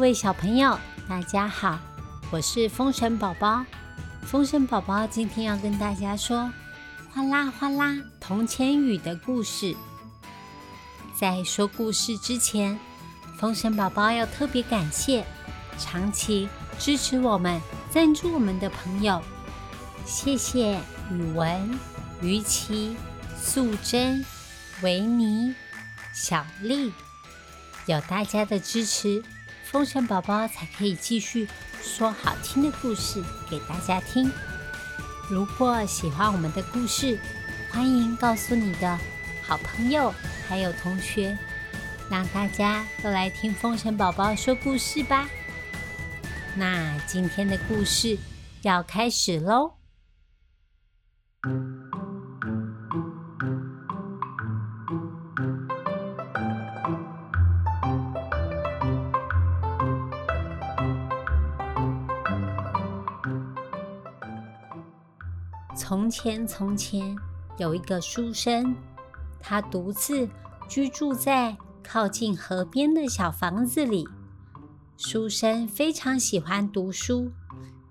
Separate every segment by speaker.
Speaker 1: 位小朋友，大家好，我是风神宝宝。风神宝宝今天要跟大家说《哗啦哗啦铜钱雨》的故事。在说故事之前，风神宝宝要特别感谢长期支持我们、赞助我们的朋友，谢谢宇文、于琪、素贞、维尼、小丽，有大家的支持。风神宝宝才可以继续说好听的故事给大家听。如果喜欢我们的故事，欢迎告诉你的好朋友还有同学，让大家都来听风神宝宝说故事吧。那今天的故事要开始喽。从前，从前有一个书生，他独自居住在靠近河边的小房子里。书生非常喜欢读书，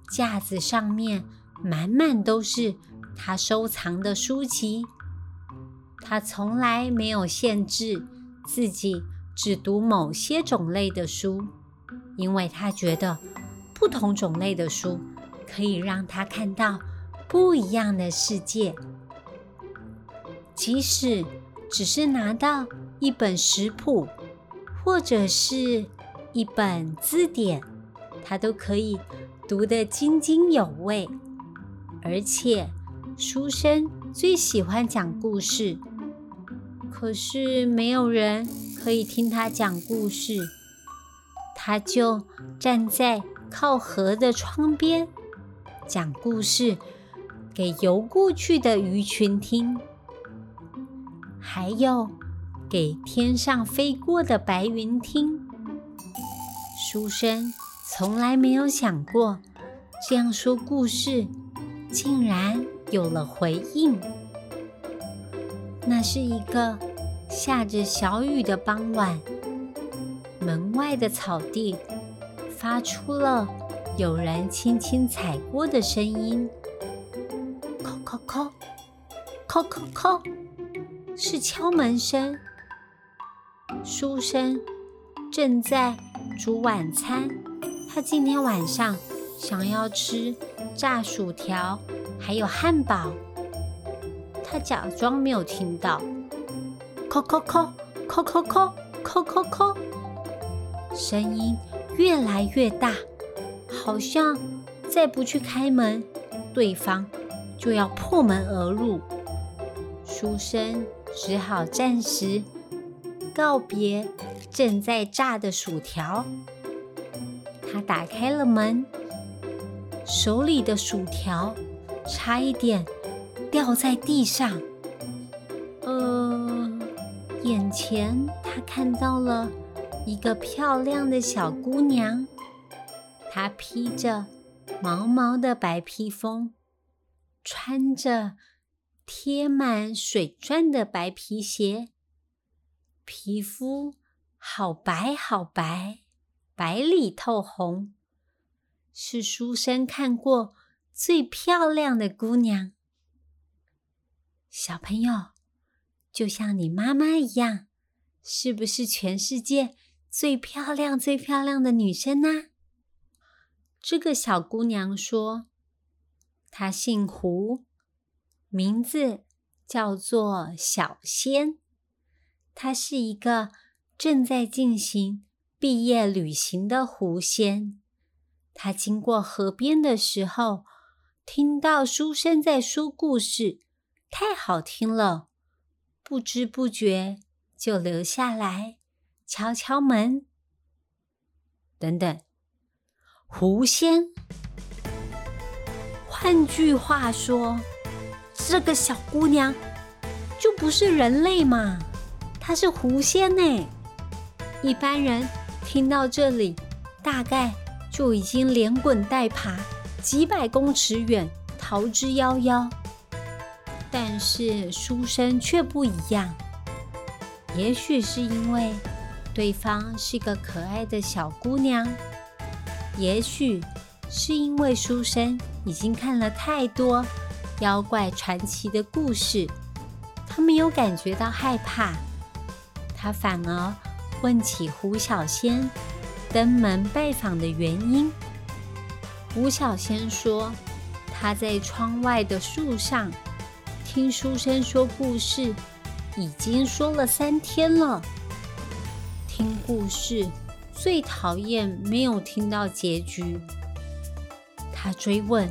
Speaker 1: 架子上面满满都是他收藏的书籍。他从来没有限制自己只读某些种类的书，因为他觉得不同种类的书可以让他看到。不一样的世界，即使只是拿到一本食谱，或者是一本字典，他都可以读得津津有味。而且，书生最喜欢讲故事，可是没有人可以听他讲故事，他就站在靠河的窗边讲故事。给游过去的鱼群听，还有给天上飞过的白云听。书生从来没有想过，这样说故事竟然有了回应。那是一个下着小雨的傍晚，门外的草地发出了有人轻轻踩过的声音。叩叩，叩叩叩，是敲门声。书生正在煮晚餐，他今天晚上想要吃炸薯条，还有汉堡。他假装没有听到。叩叩叩，叩叩叩，叩叩叩，声音越来越大，好像再不去开门，对方。就要破门而入，书生只好暂时告别正在炸的薯条。他打开了门，手里的薯条差一点掉在地上。呃，眼前他看到了一个漂亮的小姑娘，她披着毛毛的白披风。穿着贴满水钻的白皮鞋，皮肤好白好白，白里透红，是书生看过最漂亮的姑娘。小朋友，就像你妈妈一样，是不是全世界最漂亮、最漂亮的女生呢？这个小姑娘说。他姓胡，名字叫做小仙。他是一个正在进行毕业旅行的狐仙。他经过河边的时候，听到书生在说故事，太好听了，不知不觉就留下来敲敲门。等等，狐仙。换句话说，这个小姑娘就不是人类嘛？她是狐仙呢。一般人听到这里，大概就已经连滚带爬几百公尺远，逃之夭夭。但是书生却不一样，也许是因为对方是个可爱的小姑娘。也许是因为书生已经看了太多妖怪传奇的故事，他没有感觉到害怕。他反而问起胡小仙登门拜访的原因。胡小仙说：“他在窗外的树上听书生说故事，已经说了三天了。听故事最讨厌没有听到结局。”他追问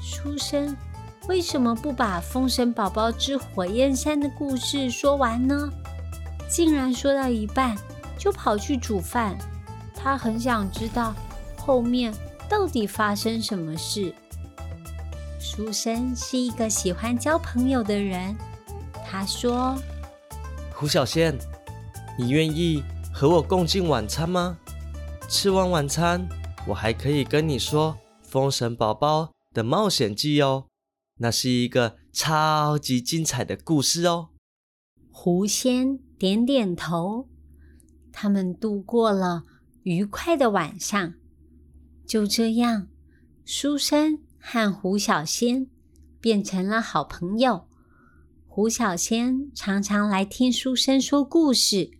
Speaker 1: 书生：“为什么不把《封神宝宝之火焰山》的故事说完呢？”竟然说到一半就跑去煮饭。他很想知道后面。到底发生什么事？书生是一个喜欢交朋友的人。他说：“
Speaker 2: 胡小仙，你愿意和我共进晚餐吗？吃完晚餐，我还可以跟你说《封神宝宝》的冒险记哦。那是一个超级精彩的故事哦。”
Speaker 1: 狐仙点点头。他们度过了愉快的晚上。就这样，书生和胡小仙变成了好朋友。胡小仙常常来听书生说故事，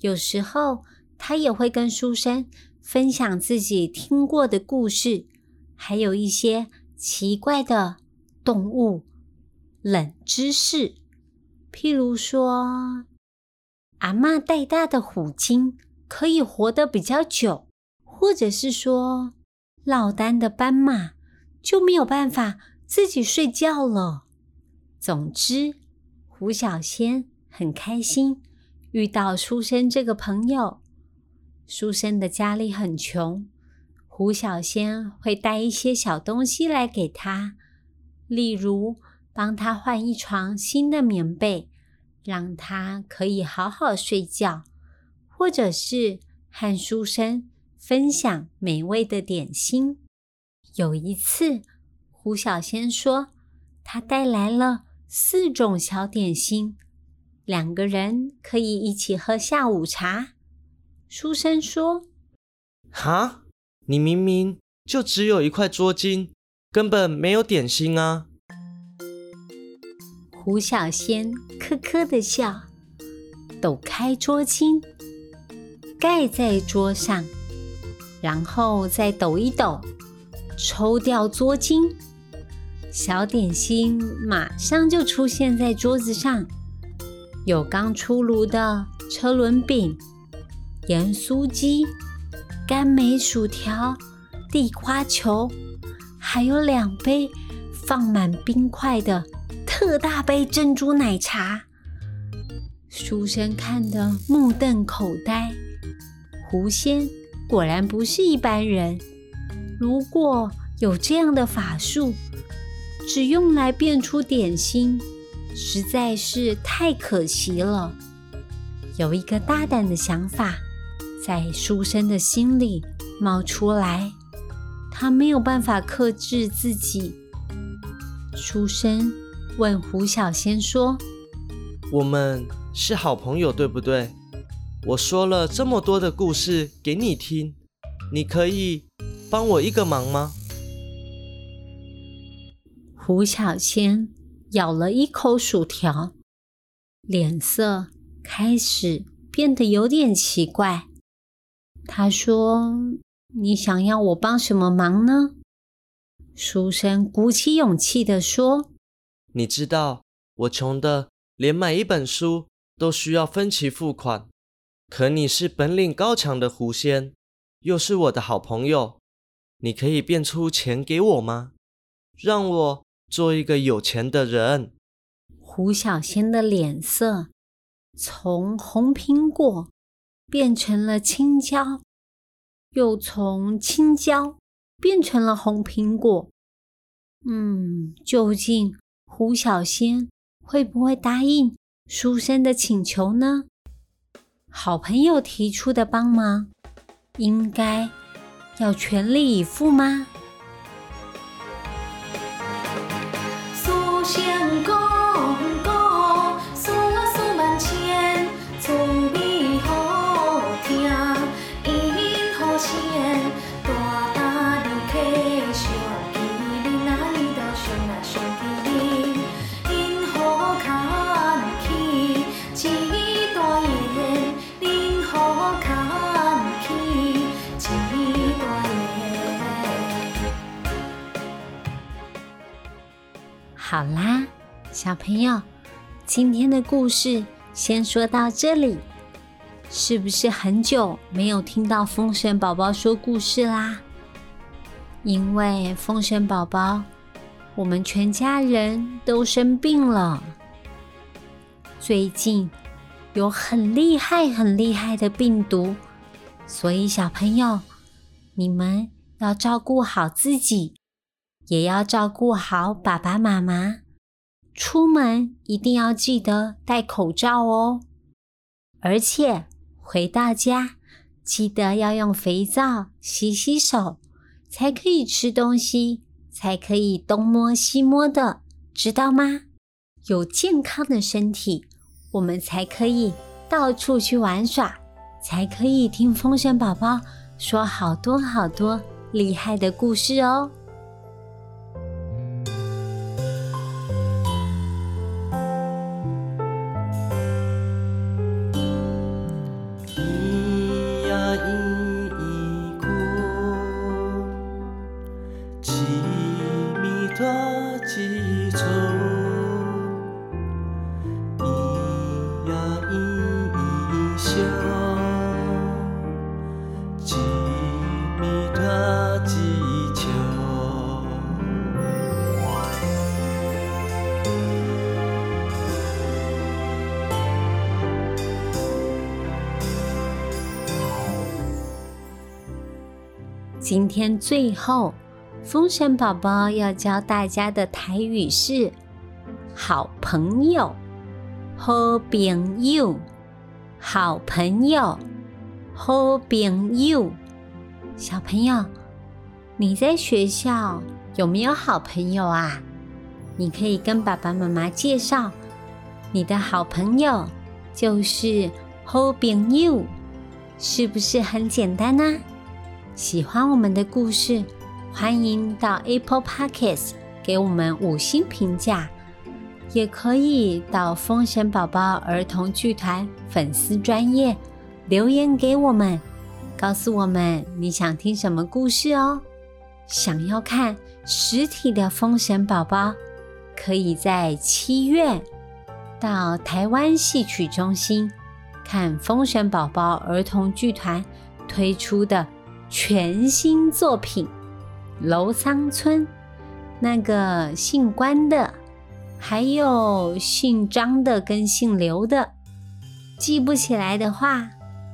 Speaker 1: 有时候他也会跟书生分享自己听过的故事，还有一些奇怪的动物冷知识，譬如说，阿嬷带大的虎鲸可以活得比较久。或者是说，落单的斑马就没有办法自己睡觉了。总之，胡小仙很开心遇到书生这个朋友。书生的家里很穷，胡小仙会带一些小东西来给他，例如帮他换一床新的棉被，让他可以好好睡觉，或者是和书生。分享美味的点心。有一次，胡小仙说他带来了四种小点心，两个人可以一起喝下午茶。书生说：“
Speaker 2: 哈，你明明就只有一块桌巾，根本没有点心啊！”
Speaker 1: 胡小仙咯咯的笑，抖开桌巾，盖在桌上。然后再抖一抖，抽掉桌巾，小点心马上就出现在桌子上。有刚出炉的车轮饼、盐酥鸡、甘梅薯条、地瓜球，还有两杯放满冰块的特大杯珍珠奶茶。书生看得目瞪口呆，狐仙。果然不是一般人。如果有这样的法术，只用来变出点心，实在是太可惜了。有一个大胆的想法在书生的心里冒出来，他没有办法克制自己。书生问胡小仙说：“
Speaker 2: 我们是好朋友，对不对？”我说了这么多的故事给你听，你可以帮我一个忙吗？
Speaker 1: 胡小仙咬了一口薯条，脸色开始变得有点奇怪。他说：“你想要我帮什么忙呢？”书生鼓起勇气的说：“
Speaker 2: 你知道我穷的连买一本书都需要分期付款。”可你是本领高强的狐仙，又是我的好朋友，你可以变出钱给我吗？让我做一个有钱的人。
Speaker 1: 胡小仙的脸色从红苹果变成了青椒，又从青椒变成了红苹果。嗯，究竟胡小仙会不会答应书生的请求呢？好朋友提出的帮忙，应该要全力以赴吗？好啦，小朋友，今天的故事先说到这里。是不是很久没有听到风神宝宝说故事啦？因为风神宝宝，我们全家人都生病了。最近有很厉害、很厉害的病毒，所以小朋友，你们要照顾好自己，也要照顾好爸爸妈妈。出门一定要记得戴口罩哦，而且。回到家，记得要用肥皂洗洗手，才可以吃东西，才可以东摸西摸的，知道吗？有健康的身体，我们才可以到处去玩耍，才可以听风声宝宝说好多好多厉害的故事哦。今天最后，风神宝宝要教大家的台语是“好朋友”，好朋友，好朋友，好朋友。小朋友，你在学校有没有好朋友啊？你可以跟爸爸妈妈介绍，你的好朋友就是好朋友，是不是很简单呢？喜欢我们的故事，欢迎到 Apple Podcasts 给我们五星评价，也可以到风神宝宝儿童剧团粉丝专业留言给我们，告诉我们你想听什么故事哦。想要看实体的风神宝宝，可以在七月到台湾戏曲中心看风神宝宝儿童剧团推出的。全新作品《楼桑村》，那个姓关的，还有姓张的跟姓刘的，记不起来的话，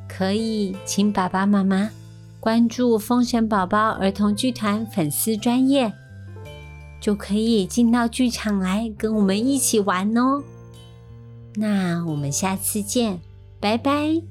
Speaker 1: 可以请爸爸妈妈关注风神宝宝儿童剧团粉丝专业，就可以进到剧场来跟我们一起玩哦。那我们下次见，拜拜。